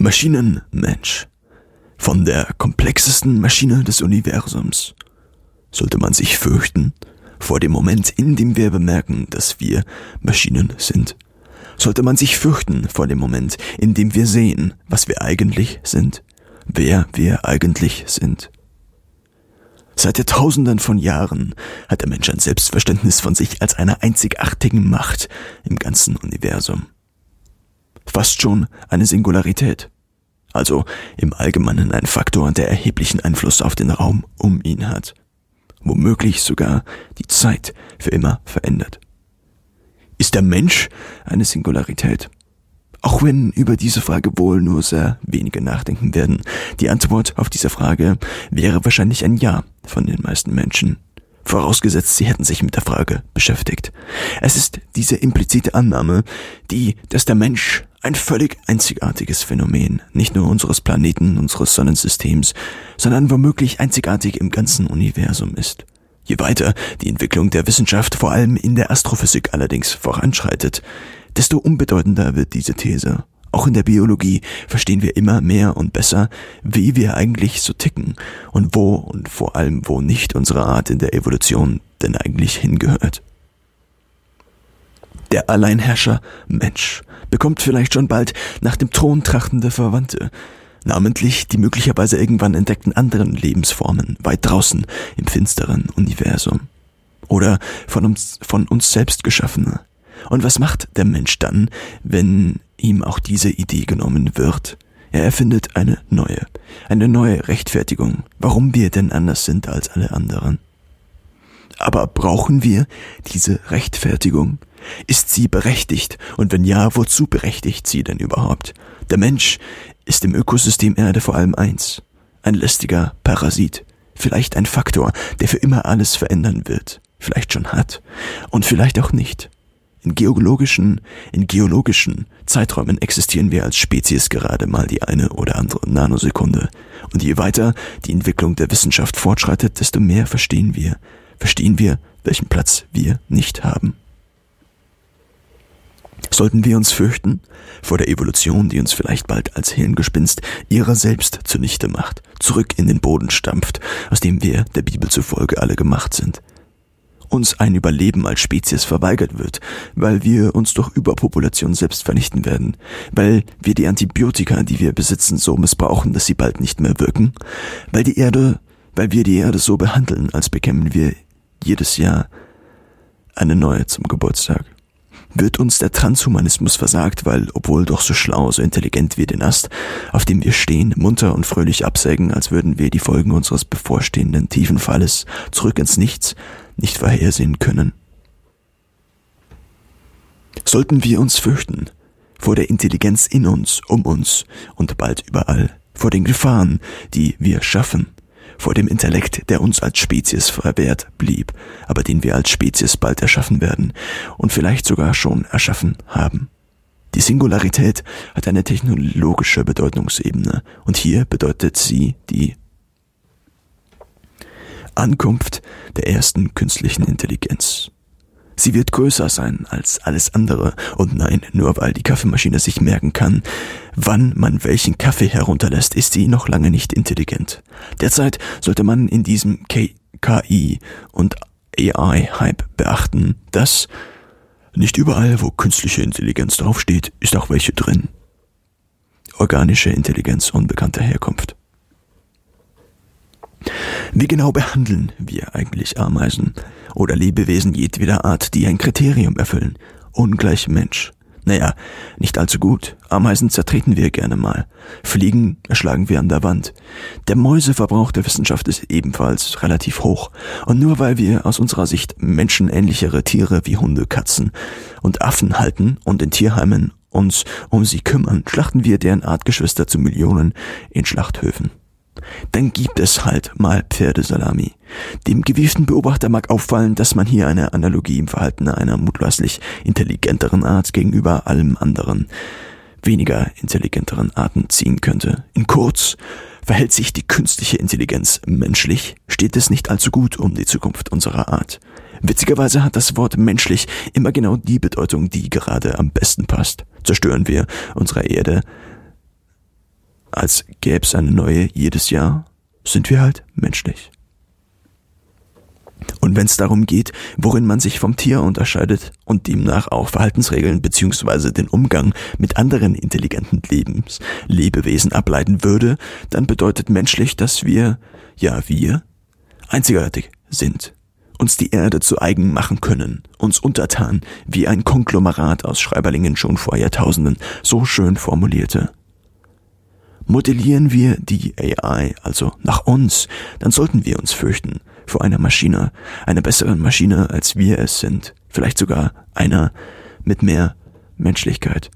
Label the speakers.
Speaker 1: Maschinenmensch. Von der komplexesten Maschine des Universums. Sollte man sich fürchten vor dem Moment, in dem wir bemerken, dass wir Maschinen sind? Sollte man sich fürchten vor dem Moment, in dem wir sehen, was wir eigentlich sind? Wer wir eigentlich sind? Seit Jahrtausenden von Jahren hat der Mensch ein Selbstverständnis von sich als einer einzigartigen Macht im ganzen Universum fast schon eine Singularität. Also im Allgemeinen ein Faktor, der erheblichen Einfluss auf den Raum um ihn hat. Womöglich sogar die Zeit für immer verändert. Ist der Mensch eine Singularität? Auch wenn über diese Frage wohl nur sehr wenige nachdenken werden, die Antwort auf diese Frage wäre wahrscheinlich ein Ja von den meisten Menschen. Vorausgesetzt, sie hätten sich mit der Frage beschäftigt. Es ist diese implizite Annahme, die, dass der Mensch ein völlig einzigartiges Phänomen, nicht nur unseres Planeten, unseres Sonnensystems, sondern womöglich einzigartig im ganzen Universum ist. Je weiter die Entwicklung der Wissenschaft, vor allem in der Astrophysik allerdings, voranschreitet, desto unbedeutender wird diese These. Auch in der Biologie verstehen wir immer mehr und besser, wie wir eigentlich so ticken und wo und vor allem wo nicht unsere Art in der Evolution denn eigentlich hingehört. Der Alleinherrscher Mensch bekommt vielleicht schon bald nach dem Thron trachtende Verwandte, namentlich die möglicherweise irgendwann entdeckten anderen Lebensformen weit draußen im finsteren Universum. Oder von uns, von uns selbst geschaffene. Und was macht der Mensch dann, wenn ihm auch diese Idee genommen wird? Er erfindet eine neue, eine neue Rechtfertigung, warum wir denn anders sind als alle anderen. Aber brauchen wir diese Rechtfertigung? Ist sie berechtigt? Und wenn ja, wozu berechtigt sie denn überhaupt? Der Mensch ist im Ökosystem Erde vor allem eins. Ein lästiger Parasit. Vielleicht ein Faktor, der für immer alles verändern wird. Vielleicht schon hat. Und vielleicht auch nicht. In geologischen, in geologischen Zeiträumen existieren wir als Spezies gerade mal die eine oder andere Nanosekunde. Und je weiter die Entwicklung der Wissenschaft fortschreitet, desto mehr verstehen wir. Verstehen wir, welchen Platz wir nicht haben. Sollten wir uns fürchten vor der Evolution, die uns vielleicht bald als Hirngespinst ihrer selbst zunichte macht, zurück in den Boden stampft, aus dem wir der Bibel zufolge alle gemacht sind? Uns ein Überleben als Spezies verweigert wird, weil wir uns durch Überpopulation selbst vernichten werden, weil wir die Antibiotika, die wir besitzen, so missbrauchen, dass sie bald nicht mehr wirken, weil die Erde, weil wir die Erde so behandeln, als bekämen wir jedes Jahr eine neue zum Geburtstag wird uns der Transhumanismus versagt, weil, obwohl doch so schlau, so intelligent wie den Ast, auf dem wir stehen, munter und fröhlich absägen, als würden wir die Folgen unseres bevorstehenden tiefen Falles zurück ins Nichts nicht vorhersehen können. Sollten wir uns fürchten vor der Intelligenz in uns, um uns und bald überall, vor den Gefahren, die wir schaffen, vor dem Intellekt, der uns als Spezies verwehrt blieb, aber den wir als Spezies bald erschaffen werden und vielleicht sogar schon erschaffen haben. Die Singularität hat eine technologische Bedeutungsebene und hier bedeutet sie die Ankunft der ersten künstlichen Intelligenz. Sie wird größer sein als alles andere. Und nein, nur weil die Kaffeemaschine sich merken kann, wann man welchen Kaffee herunterlässt, ist sie noch lange nicht intelligent. Derzeit sollte man in diesem KI und AI-Hype beachten, dass nicht überall, wo künstliche Intelligenz draufsteht, ist auch welche drin. Organische Intelligenz unbekannter Herkunft. Wie genau behandeln wir eigentlich Ameisen oder Lebewesen jedweder Art, die ein Kriterium erfüllen? Ungleich Mensch. Naja, nicht allzu gut. Ameisen zertreten wir gerne mal. Fliegen erschlagen wir an der Wand. Der Mäuseverbrauch der Wissenschaft ist ebenfalls relativ hoch. Und nur weil wir aus unserer Sicht menschenähnlichere Tiere wie Hunde, Katzen und Affen halten und in Tierheimen uns um sie kümmern, schlachten wir deren Artgeschwister zu Millionen in Schlachthöfen dann gibt es halt mal Pferdesalami. Dem gewieften Beobachter mag auffallen, dass man hier eine Analogie im Verhalten einer mutmaßlich intelligenteren Art gegenüber allem anderen, weniger intelligenteren Arten ziehen könnte. In kurz, verhält sich die künstliche Intelligenz menschlich, steht es nicht allzu gut um die Zukunft unserer Art. Witzigerweise hat das Wort menschlich immer genau die Bedeutung, die gerade am besten passt. Zerstören wir unsere Erde, als gäb's eine neue jedes Jahr, sind wir halt menschlich. Und wenn es darum geht, worin man sich vom Tier unterscheidet und demnach auch Verhaltensregeln beziehungsweise den Umgang mit anderen intelligenten Lebens, Lebewesen ableiten würde, dann bedeutet menschlich, dass wir, ja wir, einzigartig sind, uns die Erde zu eigen machen können, uns untertan, wie ein Konglomerat aus Schreiberlingen schon vor Jahrtausenden so schön formulierte. Modellieren wir die AI also nach uns, dann sollten wir uns fürchten vor einer Maschine, einer besseren Maschine, als wir es sind, vielleicht sogar einer mit mehr Menschlichkeit.